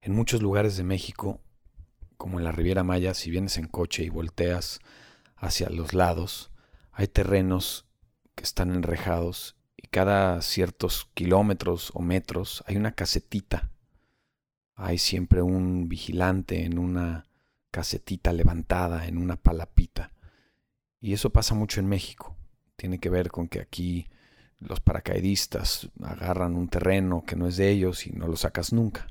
En muchos lugares de México, como en la Riviera Maya, si vienes en coche y volteas hacia los lados, hay terrenos que están enrejados y cada ciertos kilómetros o metros hay una casetita. Hay siempre un vigilante en una casetita levantada, en una palapita. Y eso pasa mucho en México. Tiene que ver con que aquí los paracaidistas agarran un terreno que no es de ellos y no lo sacas nunca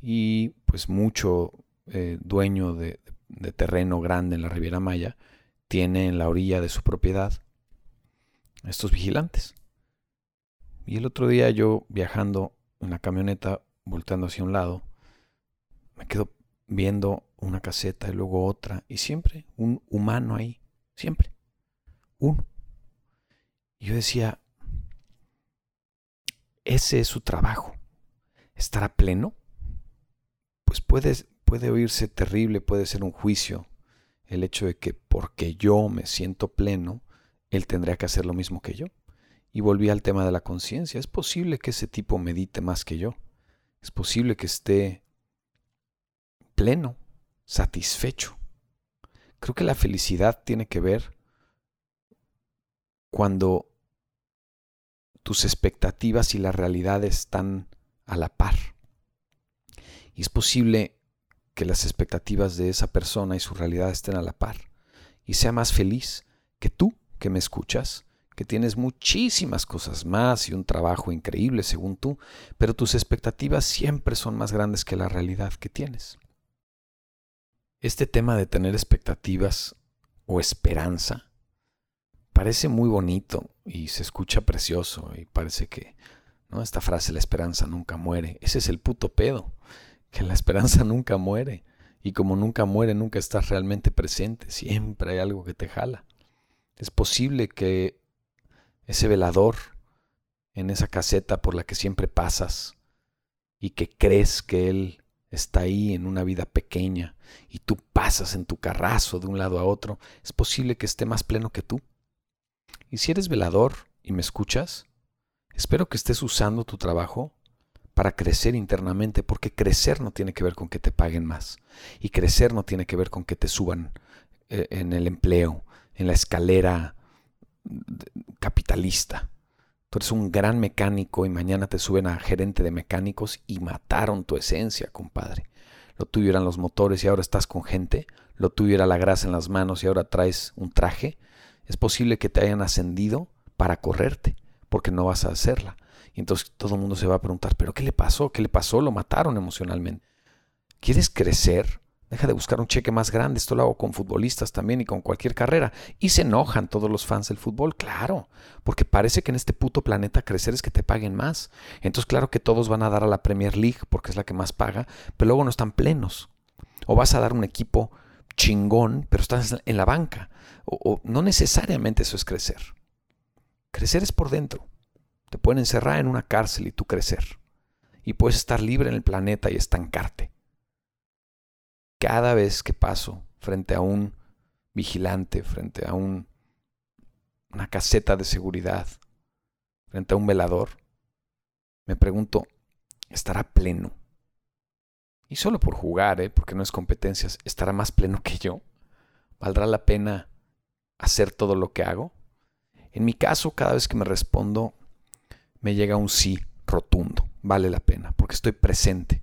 y pues mucho eh, dueño de, de terreno grande en la Riviera Maya tiene en la orilla de su propiedad estos vigilantes. Y el otro día yo viajando en la camioneta, volteando hacia un lado, me quedo viendo una caseta y luego otra, y siempre un humano ahí, siempre, uno. Y yo decía, ese es su trabajo, estará pleno pues puede, puede oírse terrible, puede ser un juicio el hecho de que porque yo me siento pleno, él tendría que hacer lo mismo que yo. Y volví al tema de la conciencia. Es posible que ese tipo medite más que yo. Es posible que esté pleno, satisfecho. Creo que la felicidad tiene que ver cuando tus expectativas y la realidad están a la par. Y es posible que las expectativas de esa persona y su realidad estén a la par. Y sea más feliz que tú que me escuchas, que tienes muchísimas cosas más y un trabajo increíble según tú, pero tus expectativas siempre son más grandes que la realidad que tienes. Este tema de tener expectativas o esperanza parece muy bonito y se escucha precioso y parece que ¿no? esta frase la esperanza nunca muere. Ese es el puto pedo que la esperanza nunca muere. Y como nunca muere, nunca estás realmente presente. Siempre hay algo que te jala. Es posible que ese velador en esa caseta por la que siempre pasas y que crees que él está ahí en una vida pequeña y tú pasas en tu carrazo de un lado a otro, es posible que esté más pleno que tú. Y si eres velador y me escuchas, espero que estés usando tu trabajo para crecer internamente, porque crecer no tiene que ver con que te paguen más y crecer no tiene que ver con que te suban eh, en el empleo, en la escalera capitalista. Tú eres un gran mecánico y mañana te suben a gerente de mecánicos y mataron tu esencia, compadre. Lo tuyo eran los motores y ahora estás con gente. Lo tuyo era la grasa en las manos y ahora traes un traje. Es posible que te hayan ascendido para correrte, porque no vas a hacerla. Y entonces todo el mundo se va a preguntar, ¿pero qué le pasó? ¿Qué le pasó? Lo mataron emocionalmente. ¿Quieres crecer? Deja de buscar un cheque más grande. Esto lo hago con futbolistas también y con cualquier carrera. Y se enojan todos los fans del fútbol, claro. Porque parece que en este puto planeta crecer es que te paguen más. Entonces, claro que todos van a dar a la Premier League porque es la que más paga, pero luego no están plenos. O vas a dar un equipo chingón, pero estás en la banca. O, o no necesariamente eso es crecer. Crecer es por dentro. Te pueden encerrar en una cárcel y tú crecer. Y puedes estar libre en el planeta y estancarte. Cada vez que paso frente a un vigilante, frente a un, una caseta de seguridad, frente a un velador, me pregunto, ¿estará pleno? Y solo por jugar, ¿eh? porque no es competencias, ¿estará más pleno que yo? ¿Valdrá la pena hacer todo lo que hago? En mi caso, cada vez que me respondo, me llega un sí rotundo. Vale la pena, porque estoy presente.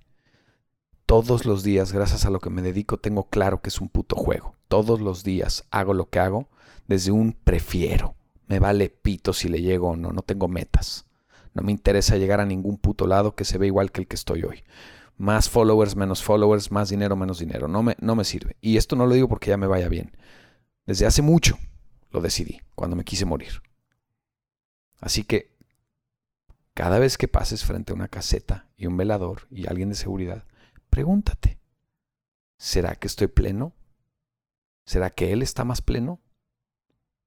Todos los días, gracias a lo que me dedico, tengo claro que es un puto juego. Todos los días hago lo que hago desde un prefiero. Me vale pito si le llego o no, no tengo metas. No me interesa llegar a ningún puto lado que se ve igual que el que estoy hoy. Más followers, menos followers, más dinero, menos dinero. No me, no me sirve. Y esto no lo digo porque ya me vaya bien. Desde hace mucho lo decidí, cuando me quise morir. Así que cada vez que pases frente a una caseta y un velador y alguien de seguridad, pregúntate, ¿será que estoy pleno? ¿Será que él está más pleno?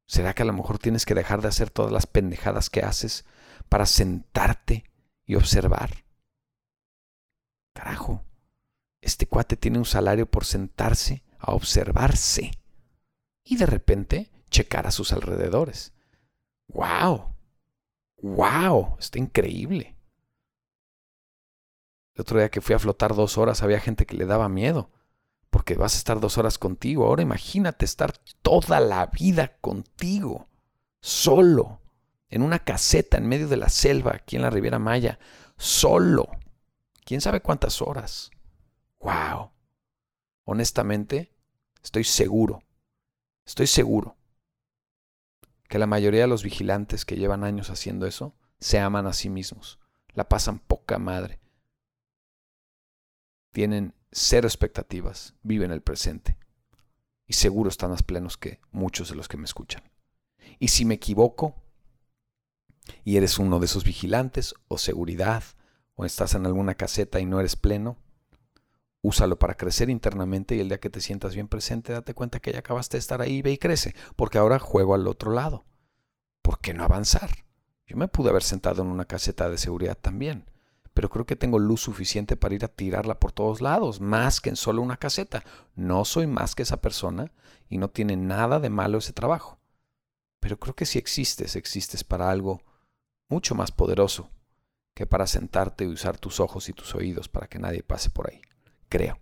¿Será que a lo mejor tienes que dejar de hacer todas las pendejadas que haces para sentarte y observar? Carajo, este cuate tiene un salario por sentarse a observarse y de repente checar a sus alrededores. ¡Wow! ¡Wow! Está increíble. El otro día que fui a flotar dos horas había gente que le daba miedo, porque vas a estar dos horas contigo. Ahora imagínate estar toda la vida contigo, solo, en una caseta en medio de la selva, aquí en la Riviera Maya, solo. ¿Quién sabe cuántas horas? ¡Wow! Honestamente, estoy seguro, estoy seguro que la mayoría de los vigilantes que llevan años haciendo eso se aman a sí mismos, la pasan poca madre, tienen cero expectativas, viven el presente y seguro están más plenos que muchos de los que me escuchan. Y si me equivoco y eres uno de esos vigilantes o seguridad o estás en alguna caseta y no eres pleno, úsalo para crecer internamente y el día que te sientas bien presente, date cuenta que ya acabaste de estar ahí, ve y crece, porque ahora juego al otro lado. ¿Por qué no avanzar? Yo me pude haber sentado en una caseta de seguridad también, pero creo que tengo luz suficiente para ir a tirarla por todos lados, más que en solo una caseta. No soy más que esa persona y no tiene nada de malo ese trabajo. Pero creo que si existes, existes para algo mucho más poderoso que para sentarte y usar tus ojos y tus oídos para que nadie pase por ahí. Creo.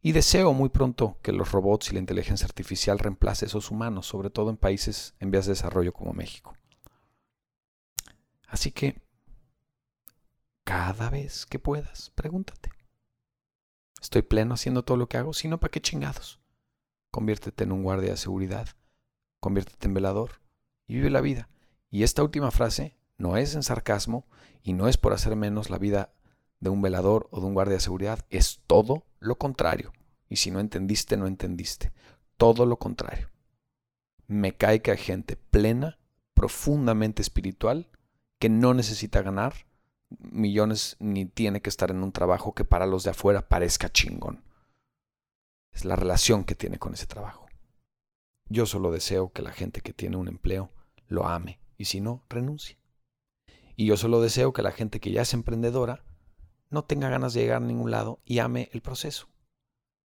Y deseo muy pronto que los robots y la inteligencia artificial reemplace a esos humanos, sobre todo en países en vías de desarrollo como México. Así que cada vez que puedas, pregúntate. ¿Estoy pleno haciendo todo lo que hago? Si no, ¿para qué chingados? Conviértete en un guardia de seguridad, conviértete en velador y vive la vida. Y esta última frase no es en sarcasmo y no es por hacer menos la vida de un velador o de un guardia de seguridad, es todo lo contrario. Y si no entendiste, no entendiste. Todo lo contrario. Me cae que hay gente plena, profundamente espiritual, que no necesita ganar millones ni tiene que estar en un trabajo que para los de afuera parezca chingón. Es la relación que tiene con ese trabajo. Yo solo deseo que la gente que tiene un empleo lo ame y si no, renuncie. Y yo solo deseo que la gente que ya es emprendedora no tenga ganas de llegar a ningún lado y ame el proceso.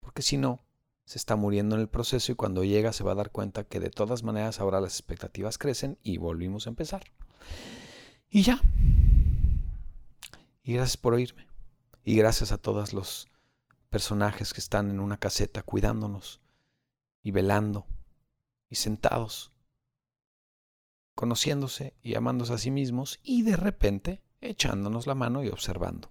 Porque si no, se está muriendo en el proceso y cuando llega se va a dar cuenta que de todas maneras ahora las expectativas crecen y volvimos a empezar. Y ya. Y gracias por oírme. Y gracias a todos los personajes que están en una caseta cuidándonos y velando y sentados, conociéndose y amándose a sí mismos y de repente echándonos la mano y observando.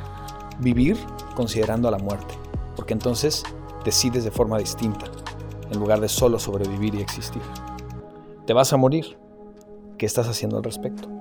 vivir considerando a la muerte, porque entonces decides de forma distinta, en lugar de solo sobrevivir y existir. Te vas a morir. ¿Qué estás haciendo al respecto?